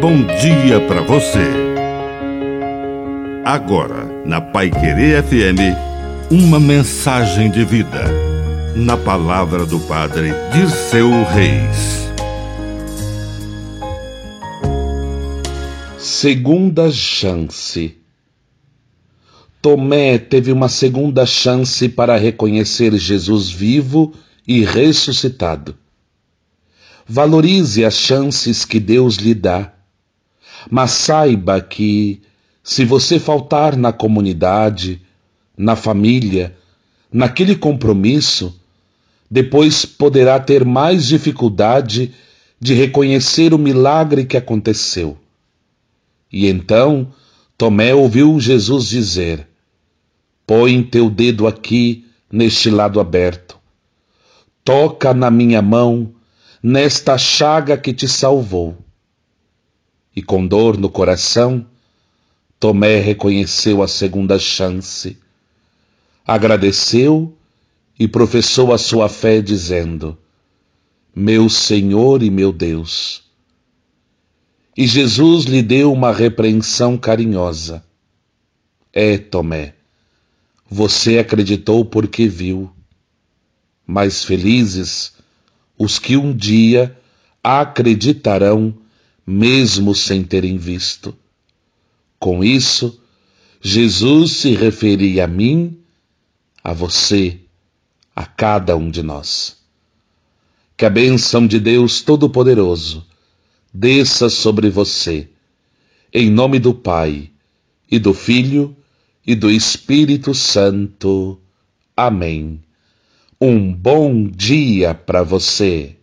bom dia para você. Agora, na Pai Querer FM, uma mensagem de vida. Na palavra do Padre Dirceu Reis. Segunda chance. Tomé teve uma segunda chance para reconhecer Jesus vivo e ressuscitado. Valorize as chances que Deus lhe dá, mas saiba que, se você faltar na comunidade, na família, naquele compromisso, depois poderá ter mais dificuldade de reconhecer o milagre que aconteceu. E então Tomé ouviu Jesus dizer: Põe teu dedo aqui neste lado aberto, toca na minha mão nesta chaga que te salvou. E com dor no coração, Tomé reconheceu a segunda chance, agradeceu e professou a sua fé, dizendo: Meu Senhor e meu Deus. E Jesus lhe deu uma repreensão carinhosa. É, Tomé, você acreditou porque viu. Mais felizes os que um dia acreditarão mesmo sem terem visto. Com isso, Jesus se referia a mim, a você, a cada um de nós. Que a bênção de Deus Todo-Poderoso desça sobre você, em nome do Pai, e do Filho, e do Espírito Santo. Amém. Um bom dia para você.